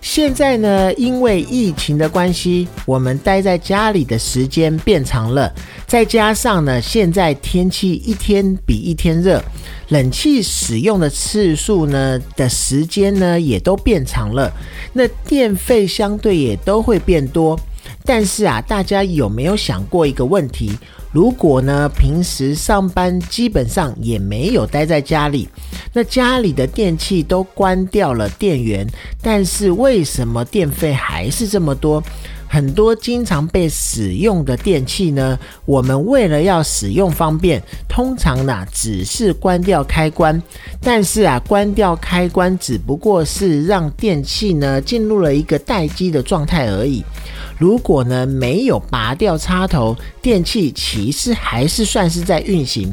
现在呢，因为疫情的关系，我们待在家里的时间变长了，再加上呢，现在天气一天比一天热，冷气使用的次数呢的时间呢也都变长了，那电费相对也都会变多。但是啊，大家有没有想过一个问题？如果呢，平时上班基本上也没有待在家里，那家里的电器都关掉了电源，但是为什么电费还是这么多？很多经常被使用的电器呢，我们为了要使用方便，通常呢只是关掉开关，但是啊，关掉开关只不过是让电器呢进入了一个待机的状态而已。如果呢没有拔掉插头，电器其实还是算是在运行。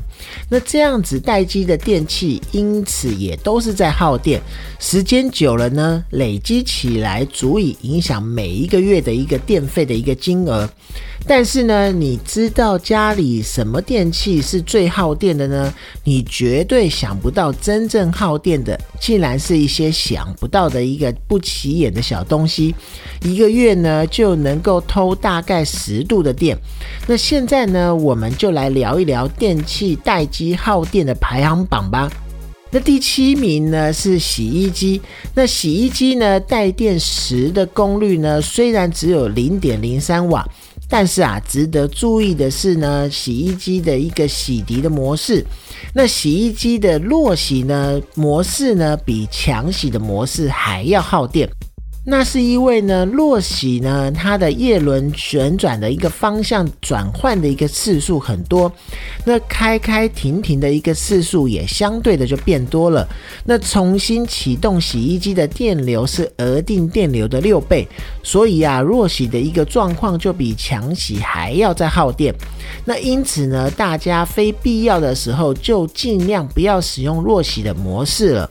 那这样子待机的电器，因此也都是在耗电。时间久了呢，累积起来足以影响每一个月的一个电费的一个金额。但是呢，你知道家里什么电器是最耗电的呢？你绝对想不到，真正耗电的，竟然是一些想不到的一个不起眼的小东西。一个月呢，就能能够偷大概十度的电。那现在呢，我们就来聊一聊电器待机耗电的排行榜吧。那第七名呢是洗衣机。那洗衣机呢，带电时的功率呢，虽然只有零点零三瓦。但是啊，值得注意的是呢，洗衣机的一个洗涤的模式，那洗衣机的弱洗呢模式呢，比强洗的模式还要耗电。那是因为呢，落洗呢，它的叶轮旋转的一个方向转换的一个次数很多，那开开停停的一个次数也相对的就变多了。那重新启动洗衣机的电流是额定电流的六倍，所以啊，弱洗的一个状况就比强洗还要再耗电。那因此呢，大家非必要的时候就尽量不要使用弱洗的模式了。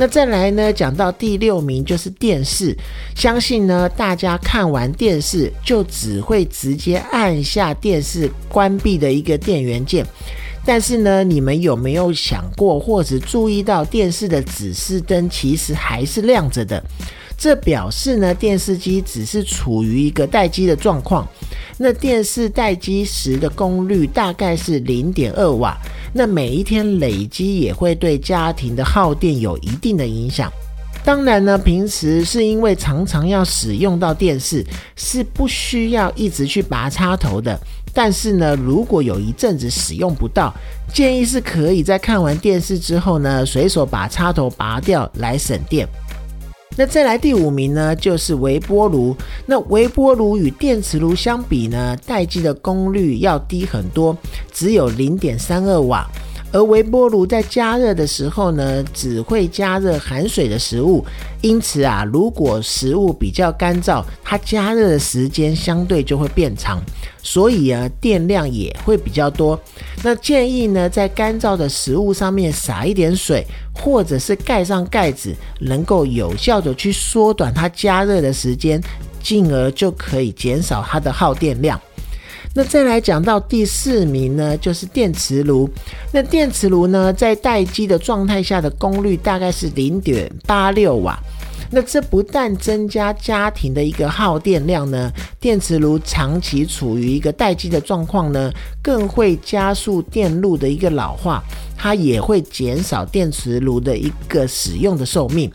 那再来呢？讲到第六名就是电视，相信呢大家看完电视就只会直接按下电视关闭的一个电源键，但是呢，你们有没有想过或者注意到电视的指示灯其实还是亮着的？这表示呢，电视机只是处于一个待机的状况。那电视待机时的功率大概是零点二瓦。那每一天累积也会对家庭的耗电有一定的影响。当然呢，平时是因为常常要使用到电视，是不需要一直去拔插头的。但是呢，如果有一阵子使用不到，建议是可以在看完电视之后呢，随手把插头拔掉来省电。那再来第五名呢，就是微波炉。那微波炉与电磁炉相比呢，待机的功率要低很多，只有零点三二瓦。而微波炉在加热的时候呢，只会加热含水的食物，因此啊，如果食物比较干燥，它加热的时间相对就会变长，所以啊，电量也会比较多。那建议呢，在干燥的食物上面撒一点水，或者是盖上盖子，能够有效的去缩短它加热的时间，进而就可以减少它的耗电量。那再来讲到第四名呢，就是电磁炉。那电磁炉呢，在待机的状态下的功率大概是零点八六瓦。那这不但增加家庭的一个耗电量呢，电磁炉长期处于一个待机的状况呢，更会加速电路的一个老化，它也会减少电磁炉的一个使用的寿命。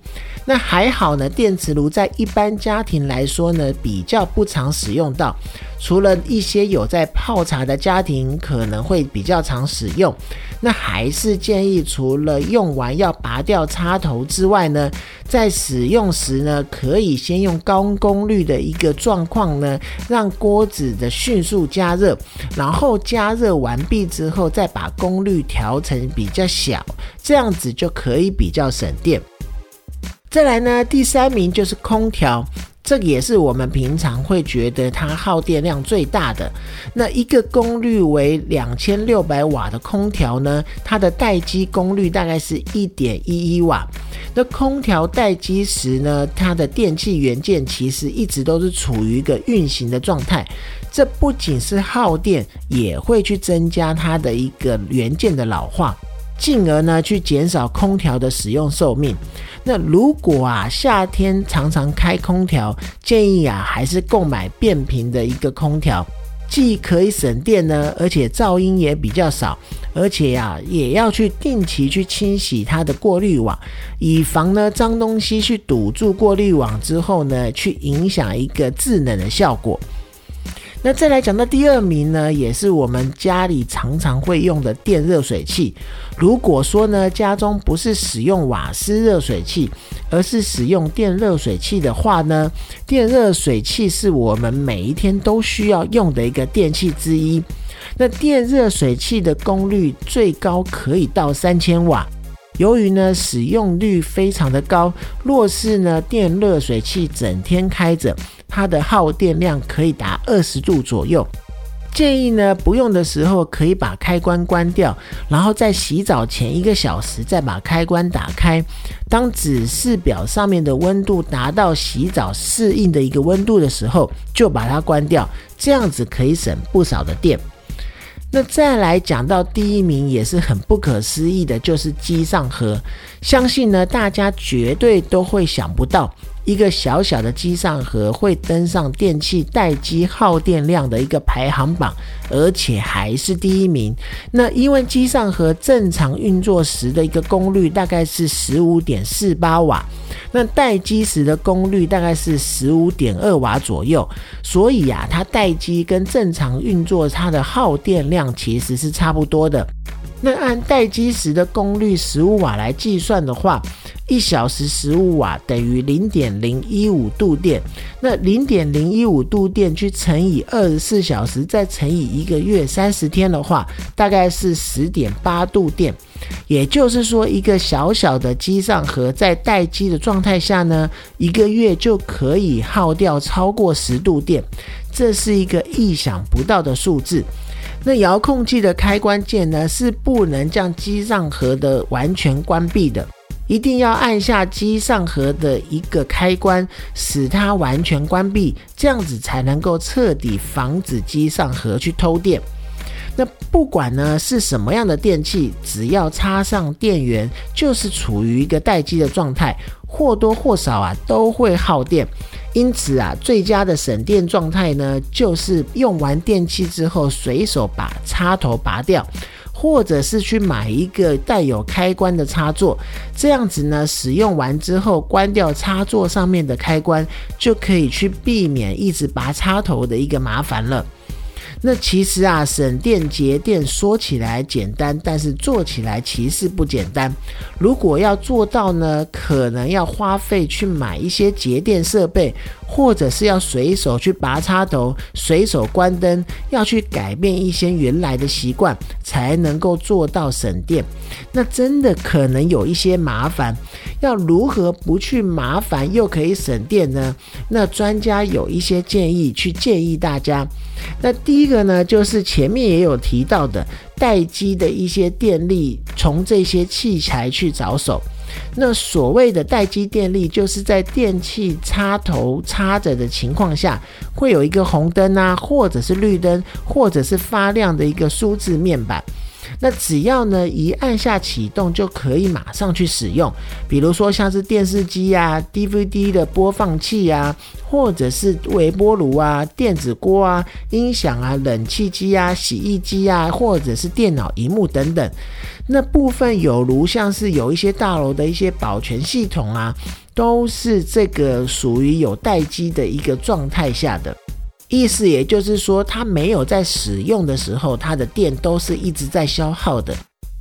那还好呢，电磁炉在一般家庭来说呢，比较不常使用到。除了一些有在泡茶的家庭可能会比较常使用，那还是建议除了用完要拔掉插头之外呢，在使用时呢，可以先用高功率的一个状况呢，让锅子的迅速加热，然后加热完毕之后再把功率调成比较小，这样子就可以比较省电。再来呢，第三名就是空调。这也是我们平常会觉得它耗电量最大的。那一个功率为两千六百瓦的空调呢，它的待机功率大概是一点一一瓦。那空调待机时呢，它的电器元件其实一直都是处于一个运行的状态。这不仅是耗电，也会去增加它的一个元件的老化。进而呢，去减少空调的使用寿命。那如果啊，夏天常常开空调，建议啊，还是购买变频的一个空调，既可以省电呢，而且噪音也比较少，而且呀，也要去定期去清洗它的过滤网，以防呢脏东西去堵住过滤网之后呢，去影响一个制冷的效果。那再来讲到第二名呢，也是我们家里常常会用的电热水器。如果说呢，家中不是使用瓦斯热水器，而是使用电热水器的话呢，电热水器是我们每一天都需要用的一个电器之一。那电热水器的功率最高可以到三千瓦。由于呢使用率非常的高，若是呢电热水器整天开着。它的耗电量可以达二十度左右，建议呢不用的时候可以把开关关掉，然后在洗澡前一个小时再把开关打开。当指示表上面的温度达到洗澡适应的一个温度的时候，就把它关掉，这样子可以省不少的电。那再来讲到第一名也是很不可思议的，就是机上盒，相信呢大家绝对都会想不到。一个小小的机上盒会登上电器待机耗电量的一个排行榜，而且还是第一名。那因为机上盒正常运作时的一个功率大概是十五点四八瓦，那待机时的功率大概是十五点二瓦左右，所以啊，它待机跟正常运作它的耗电量其实是差不多的。那按待机时的功率十五瓦来计算的话，一小时十五瓦等于零点零一五度电。那零点零一五度电去乘以二十四小时，再乘以一个月三十天的话，大概是十点八度电。也就是说，一个小小的机上盒在待机的状态下呢，一个月就可以耗掉超过十度电，这是一个意想不到的数字。那遥控器的开关键呢，是不能将机上盒的完全关闭的，一定要按下机上盒的一个开关，使它完全关闭，这样子才能够彻底防止机上盒去偷电。那不管呢是什么样的电器，只要插上电源，就是处于一个待机的状态，或多或少啊都会耗电。因此啊，最佳的省电状态呢，就是用完电器之后，随手把插头拔掉，或者是去买一个带有开关的插座，这样子呢，使用完之后关掉插座上面的开关，就可以去避免一直拔插头的一个麻烦了。那其实啊，省电节电说起来简单，但是做起来其实不简单。如果要做到呢，可能要花费去买一些节电设备，或者是要随手去拔插头、随手关灯，要去改变一些原来的习惯，才能够做到省电。那真的可能有一些麻烦。要如何不去麻烦又可以省电呢？那专家有一些建议，去建议大家。那第一这个呢，就是前面也有提到的，待机的一些电力，从这些器材去着手。那所谓的待机电力，就是在电器插头插着的情况下，会有一个红灯啊，或者是绿灯，或者是发亮的一个数字面板。那只要呢一按下启动，就可以马上去使用。比如说像是电视机啊、DVD 的播放器啊，或者是微波炉啊、电子锅啊、音响啊、冷气机啊、洗衣机啊，或者是电脑荧幕等等。那部分有如像是有一些大楼的一些保全系统啊，都是这个属于有待机的一个状态下的。意思也就是说，它没有在使用的时候，它的电都是一直在消耗的。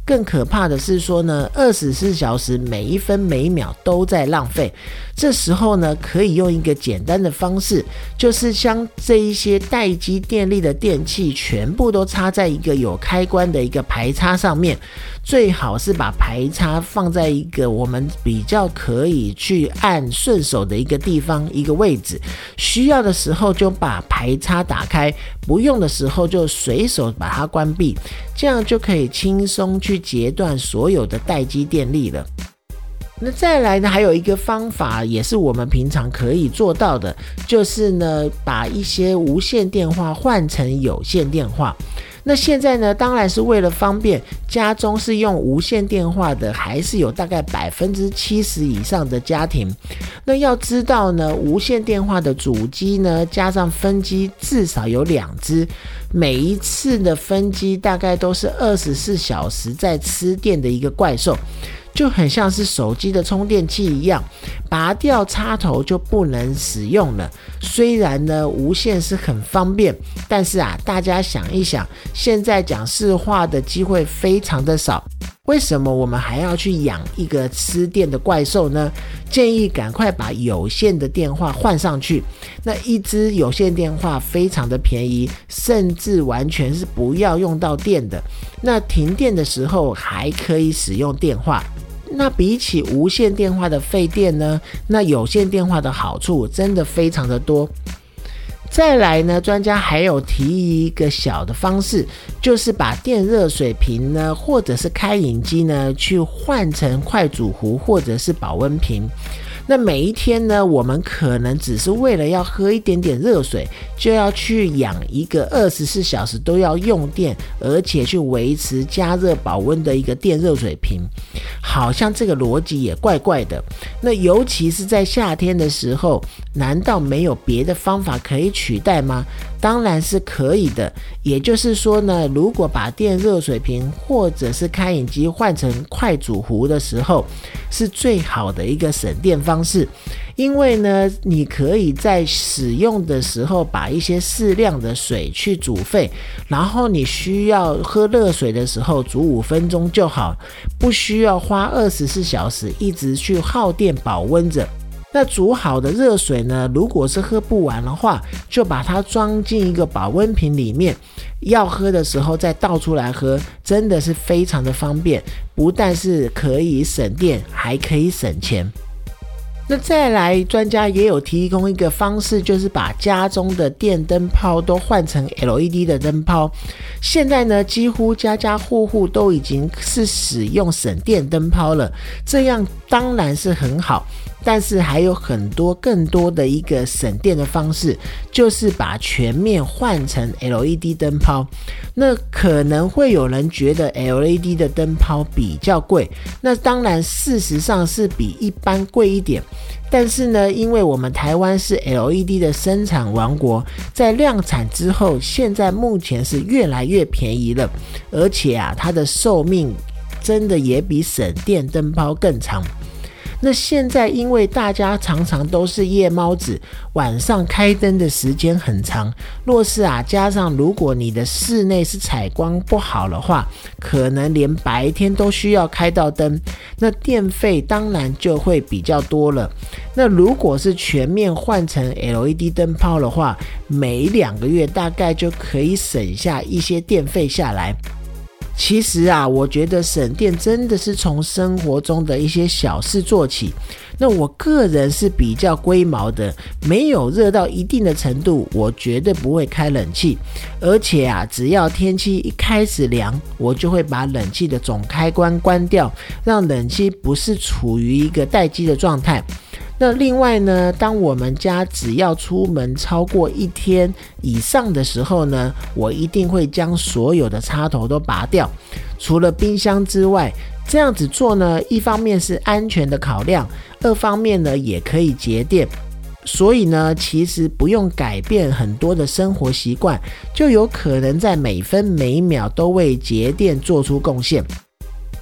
更可怕的是说呢，二十四小时每一分每一秒都在浪费。这时候呢，可以用一个简单的方式，就是将这一些待机电力的电器全部都插在一个有开关的一个排插上面，最好是把排插放在一个我们比较可以去按顺手的一个地方一个位置。需要的时候就把排插打开，不用的时候就随手把它关闭，这样就可以轻松去。截断所有的待机电力了。那再来呢？还有一个方法，也是我们平常可以做到的，就是呢，把一些无线电话换成有线电话。那现在呢，当然是为了方便，家中是用无线电话的，还是有大概百分之七十以上的家庭。那要知道呢，无线电话的主机呢，加上分机至少有两只，每一次的分机大概都是二十四小时在吃电的一个怪兽。就很像是手机的充电器一样，拔掉插头就不能使用了。虽然呢无线是很方便，但是啊，大家想一想，现在讲市话的机会非常的少，为什么我们还要去养一个吃电的怪兽呢？建议赶快把有线的电话换上去。那一只有线电话非常的便宜，甚至完全是不要用到电的。那停电的时候还可以使用电话。那比起无线电话的费电呢？那有线电话的好处真的非常的多。再来呢，专家还有提议一个小的方式，就是把电热水瓶呢，或者是开饮机呢，去换成快煮壶或者是保温瓶。那每一天呢，我们可能只是为了要喝一点点热水，就要去养一个二十四小时都要用电，而且去维持加热保温的一个电热水瓶，好像这个逻辑也怪怪的。那尤其是在夏天的时候，难道没有别的方法可以取代吗？当然是可以的。也就是说呢，如果把电热水瓶或者是开饮机换成快煮壶的时候，是最好的一个省电方式。因为呢，你可以在使用的时候把一些适量的水去煮沸，然后你需要喝热水的时候煮五分钟就好，不需要花二十四小时一直去耗电保温着。那煮好的热水呢？如果是喝不完的话，就把它装进一个保温瓶里面，要喝的时候再倒出来喝，真的是非常的方便。不但是可以省电，还可以省钱。那再来，专家也有提供一个方式，就是把家中的电灯泡都换成 LED 的灯泡。现在呢，几乎家家户户都已经是使用省电灯泡了，这样当然是很好。但是还有很多更多的一个省电的方式，就是把全面换成 LED 灯泡。那可能会有人觉得 LED 的灯泡比较贵，那当然事实上是比一般贵一点。但是呢，因为我们台湾是 LED 的生产王国，在量产之后，现在目前是越来越便宜了，而且啊，它的寿命真的也比省电灯泡更长。那现在，因为大家常常都是夜猫子，晚上开灯的时间很长。若是啊，加上如果你的室内是采光不好的话，可能连白天都需要开到灯，那电费当然就会比较多了。那如果是全面换成 LED 灯泡的话，每两个月大概就可以省下一些电费下来。其实啊，我觉得省电真的是从生活中的一些小事做起。那我个人是比较龟毛的，没有热到一定的程度，我绝对不会开冷气。而且啊，只要天气一开始凉，我就会把冷气的总开关关掉，让冷气不是处于一个待机的状态。那另外呢，当我们家只要出门超过一天以上的时候呢，我一定会将所有的插头都拔掉，除了冰箱之外。这样子做呢，一方面是安全的考量，二方面呢也可以节电。所以呢，其实不用改变很多的生活习惯，就有可能在每分每秒都为节电做出贡献。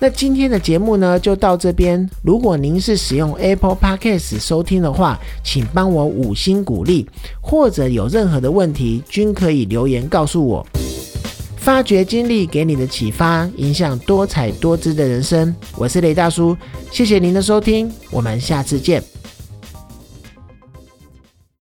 那今天的节目呢，就到这边。如果您是使用 Apple Podcast 收听的话，请帮我五星鼓励，或者有任何的问题，均可以留言告诉我。发掘经历给你的启发，影响多彩多姿的人生。我是雷大叔，谢谢您的收听，我们下次见。